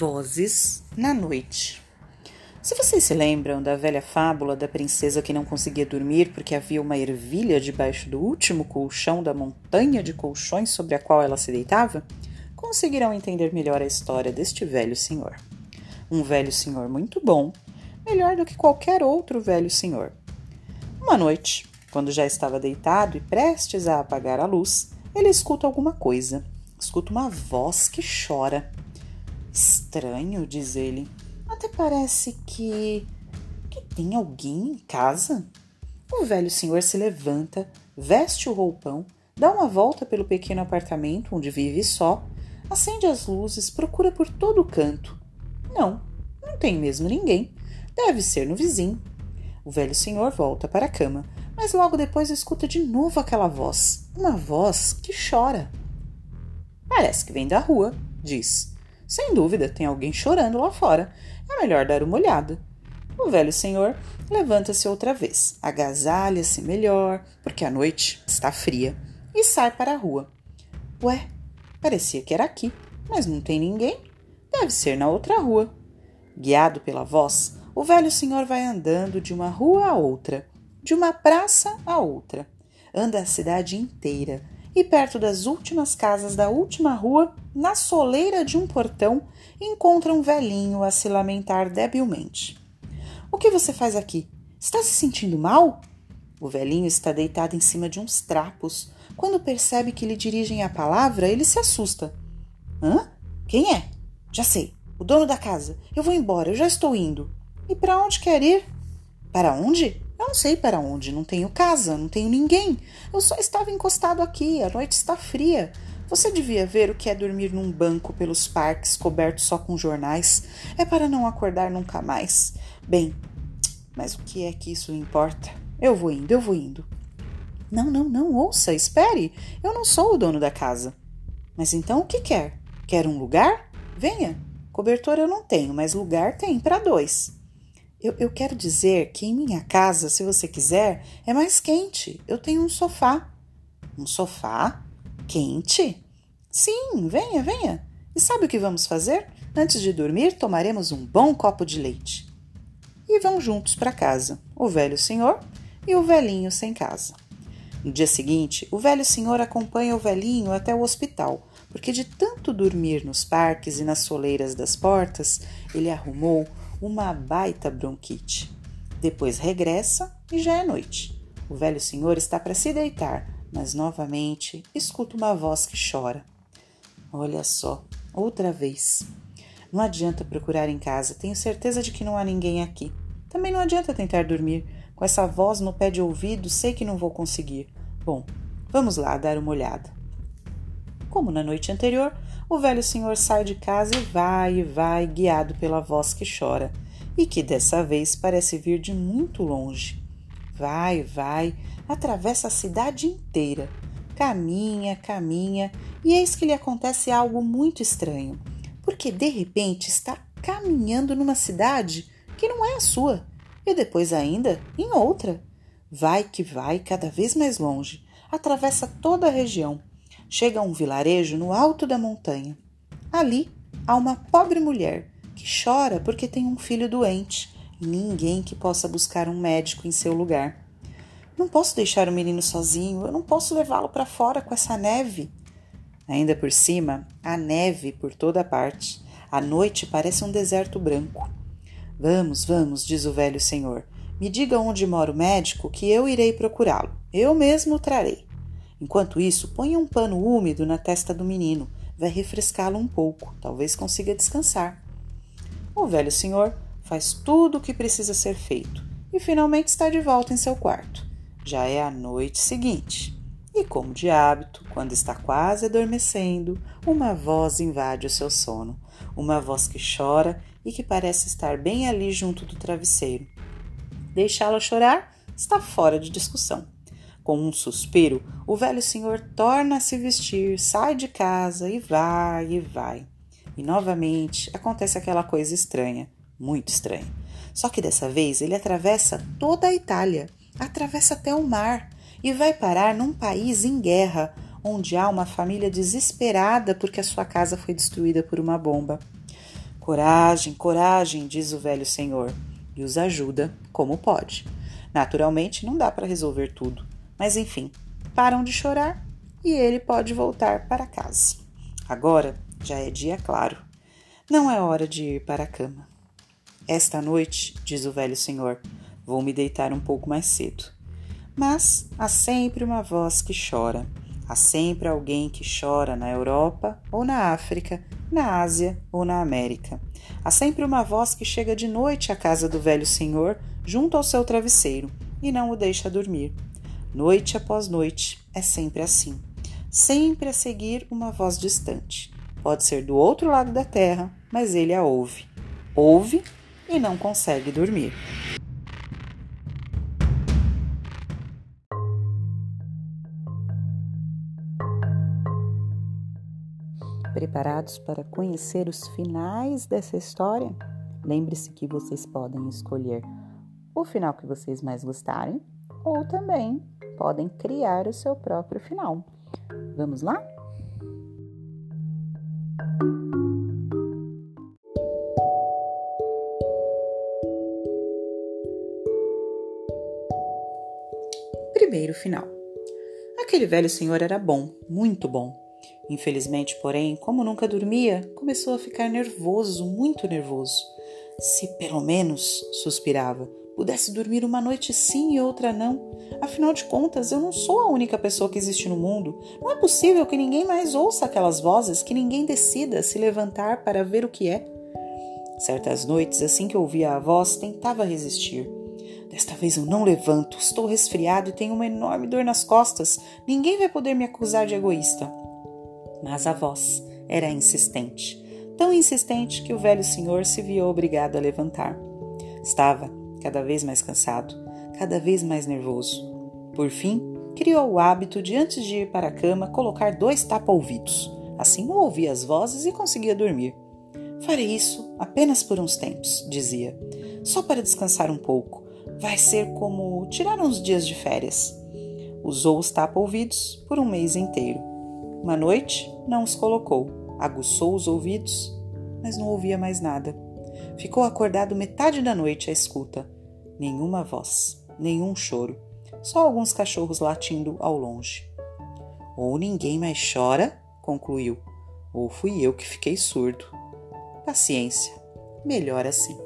Vozes na noite. Se vocês se lembram da velha fábula da princesa que não conseguia dormir porque havia uma ervilha debaixo do último colchão da montanha de colchões sobre a qual ela se deitava, conseguirão entender melhor a história deste velho senhor. Um velho senhor muito bom, melhor do que qualquer outro velho senhor. Uma noite, quando já estava deitado e prestes a apagar a luz, ele escuta alguma coisa. Escuta uma voz que chora. Estranho, diz ele. Até parece que. que tem alguém em casa. O velho senhor se levanta, veste o roupão, dá uma volta pelo pequeno apartamento onde vive só, acende as luzes, procura por todo o canto. Não, não tem mesmo ninguém. Deve ser no vizinho. O velho senhor volta para a cama, mas logo depois escuta de novo aquela voz. Uma voz que chora. Parece que vem da rua, diz. Sem dúvida, tem alguém chorando lá fora. É melhor dar uma olhada. O velho senhor levanta-se outra vez, agasalha-se melhor, porque a noite está fria, e sai para a rua. Ué, parecia que era aqui, mas não tem ninguém. Deve ser na outra rua. Guiado pela voz, o velho senhor vai andando de uma rua a outra, de uma praça a outra. Anda a cidade inteira e perto das últimas casas da última rua, na soleira de um portão, encontra um velhinho a se lamentar debilmente. O que você faz aqui? Está se sentindo mal? O velhinho está deitado em cima de uns trapos. Quando percebe que lhe dirigem a palavra, ele se assusta. Hã? Quem é? Já sei. O dono da casa. Eu vou embora, eu já estou indo. E para onde quer ir? Para onde? Eu não sei para onde, não tenho casa, não tenho ninguém. Eu só estava encostado aqui, a noite está fria. Você devia ver o que é dormir num banco pelos parques coberto só com jornais. É para não acordar nunca mais. Bem, mas o que é que isso importa? Eu vou indo, eu vou indo. Não, não, não, ouça, espere. Eu não sou o dono da casa. Mas então o que quer? Quer um lugar? Venha. Cobertor eu não tenho, mas lugar tem para dois. Eu, eu quero dizer que em minha casa, se você quiser, é mais quente. Eu tenho um sofá. Um sofá? Quente? Sim, venha, venha. E sabe o que vamos fazer? Antes de dormir, tomaremos um bom copo de leite. E vão juntos para casa, o velho senhor e o velhinho sem casa. No dia seguinte, o velho senhor acompanha o velhinho até o hospital, porque de tanto dormir nos parques e nas soleiras das portas, ele arrumou uma baita bronquite. Depois regressa e já é noite. O velho senhor está para se deitar, mas novamente escuta uma voz que chora. Olha só, outra vez. Não adianta procurar em casa, tenho certeza de que não há ninguém aqui. Também não adianta tentar dormir. Com essa voz no pé de ouvido, sei que não vou conseguir. Bom, vamos lá dar uma olhada. Como na noite anterior, o velho senhor sai de casa e vai e vai, guiado pela voz que chora, e que dessa vez parece vir de muito longe. Vai, vai, atravessa a cidade inteira, caminha, caminha, e eis que lhe acontece algo muito estranho, porque de repente está caminhando numa cidade que não é a sua, e depois ainda em outra. Vai que vai, cada vez mais longe, atravessa toda a região chega a um vilarejo no alto da montanha. Ali há uma pobre mulher que chora porque tem um filho doente e ninguém que possa buscar um médico em seu lugar. Não posso deixar o menino sozinho, eu não posso levá-lo para fora com essa neve. Ainda por cima, há neve por toda parte. A noite parece um deserto branco. Vamos, vamos, diz o velho senhor. Me diga onde mora o médico que eu irei procurá-lo. Eu mesmo o trarei. Enquanto isso, ponha um pano úmido na testa do menino. Vai refrescá-lo um pouco, talvez consiga descansar. O velho senhor faz tudo o que precisa ser feito e finalmente está de volta em seu quarto. Já é a noite seguinte. E, como de hábito, quando está quase adormecendo, uma voz invade o seu sono. Uma voz que chora e que parece estar bem ali junto do travesseiro. Deixá-la chorar está fora de discussão. Com um suspiro, o velho senhor torna a se vestir, sai de casa e vai e vai. E novamente acontece aquela coisa estranha, muito estranha. Só que dessa vez ele atravessa toda a Itália, atravessa até o mar e vai parar num país em guerra, onde há uma família desesperada porque a sua casa foi destruída por uma bomba. Coragem, coragem, diz o velho senhor, e os ajuda como pode. Naturalmente, não dá para resolver tudo, mas enfim, param de chorar e ele pode voltar para casa. Agora já é dia claro. Não é hora de ir para a cama. Esta noite, diz o velho senhor, vou me deitar um pouco mais cedo. Mas há sempre uma voz que chora. Há sempre alguém que chora na Europa ou na África, na Ásia ou na América. Há sempre uma voz que chega de noite à casa do velho senhor, junto ao seu travesseiro, e não o deixa dormir. Noite após noite, é sempre assim. Sempre a seguir uma voz distante. Pode ser do outro lado da terra, mas ele a ouve. Ouve e não consegue dormir. Preparados para conhecer os finais dessa história? Lembre-se que vocês podem escolher o final que vocês mais gostarem ou também podem criar o seu próprio final. Vamos lá? Primeiro final. Aquele velho senhor era bom, muito bom. Infelizmente, porém, como nunca dormia, começou a ficar nervoso, muito nervoso. Se pelo menos, suspirava, pudesse dormir uma noite sim e outra não. Afinal de contas, eu não sou a única pessoa que existe no mundo. Não é possível que ninguém mais ouça aquelas vozes, que ninguém decida se levantar para ver o que é. Certas noites, assim que ouvia a voz, tentava resistir. Desta vez eu não levanto, estou resfriado e tenho uma enorme dor nas costas. Ninguém vai poder me acusar de egoísta. Mas a voz era insistente, tão insistente que o velho senhor se viu obrigado a levantar. Estava cada vez mais cansado, cada vez mais nervoso. Por fim, criou o hábito de, antes de ir para a cama, colocar dois tapa-ouvidos. Assim não ouvia as vozes e conseguia dormir. Farei isso apenas por uns tempos, dizia, só para descansar um pouco. Vai ser como tirar uns dias de férias. Usou os tapa-ouvidos por um mês inteiro. Uma noite, não os colocou, aguçou os ouvidos, mas não ouvia mais nada. Ficou acordado metade da noite à escuta. Nenhuma voz, nenhum choro, só alguns cachorros latindo ao longe. Ou ninguém mais chora, concluiu, ou fui eu que fiquei surdo. Paciência, melhor assim.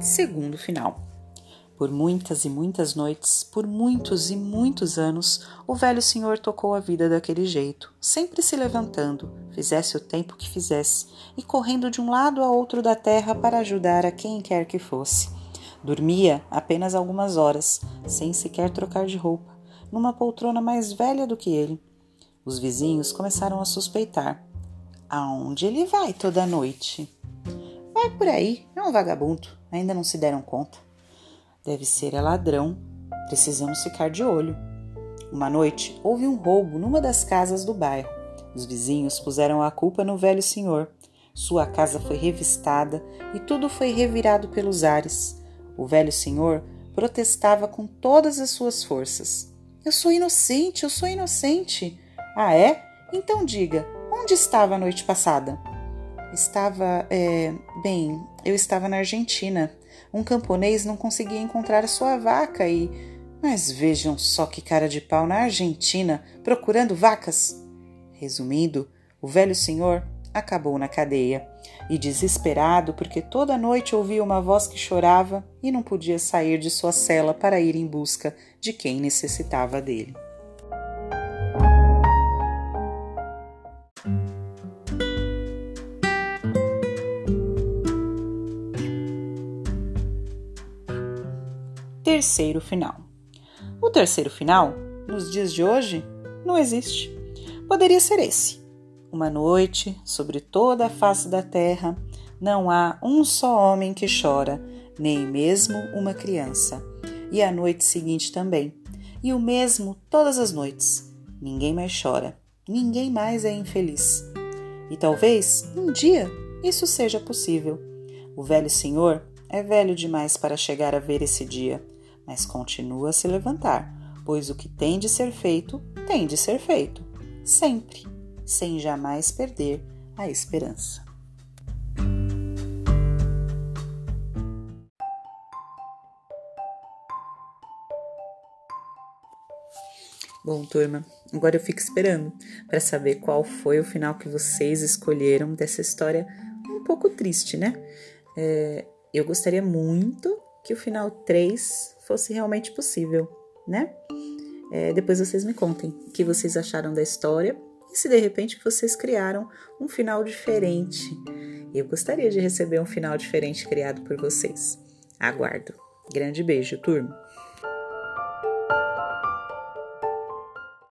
Segundo final. Por muitas e muitas noites, por muitos e muitos anos, o velho senhor tocou a vida daquele jeito, sempre se levantando, fizesse o tempo que fizesse, e correndo de um lado a outro da terra para ajudar a quem quer que fosse. Dormia apenas algumas horas, sem sequer trocar de roupa, numa poltrona mais velha do que ele. Os vizinhos começaram a suspeitar. Aonde ele vai toda noite? Vai por aí, é um vagabundo, ainda não se deram conta. Deve ser é ladrão. Precisamos ficar de olho. Uma noite houve um roubo numa das casas do bairro. Os vizinhos puseram a culpa no velho senhor. Sua casa foi revistada e tudo foi revirado pelos ares. O velho senhor protestava com todas as suas forças. Eu sou inocente, eu sou inocente. Ah, é? Então diga, onde estava a noite passada? Estava, é, bem, eu estava na Argentina um camponês não conseguia encontrar a sua vaca e. Mas vejam só que cara de pau na Argentina procurando vacas! Resumindo, o velho senhor acabou na cadeia e, desesperado porque toda noite ouvia uma voz que chorava e não podia sair de sua cela para ir em busca de quem necessitava dele. Terceiro final. O terceiro final, nos dias de hoje, não existe. Poderia ser esse. Uma noite, sobre toda a face da terra, não há um só homem que chora, nem mesmo uma criança. E a noite seguinte também. E o mesmo todas as noites. Ninguém mais chora, ninguém mais é infeliz. E talvez um dia isso seja possível. O velho senhor é velho demais para chegar a ver esse dia mas continua a se levantar, pois o que tem de ser feito, tem de ser feito, sempre, sem jamais perder a esperança. Bom, turma, agora eu fico esperando para saber qual foi o final que vocês escolheram dessa história um pouco triste, né? É, eu gostaria muito que o final 3 fosse realmente possível, né? É, depois vocês me contem o que vocês acharam da história e se de repente vocês criaram um final diferente. Eu gostaria de receber um final diferente criado por vocês. Aguardo. Grande beijo, turma!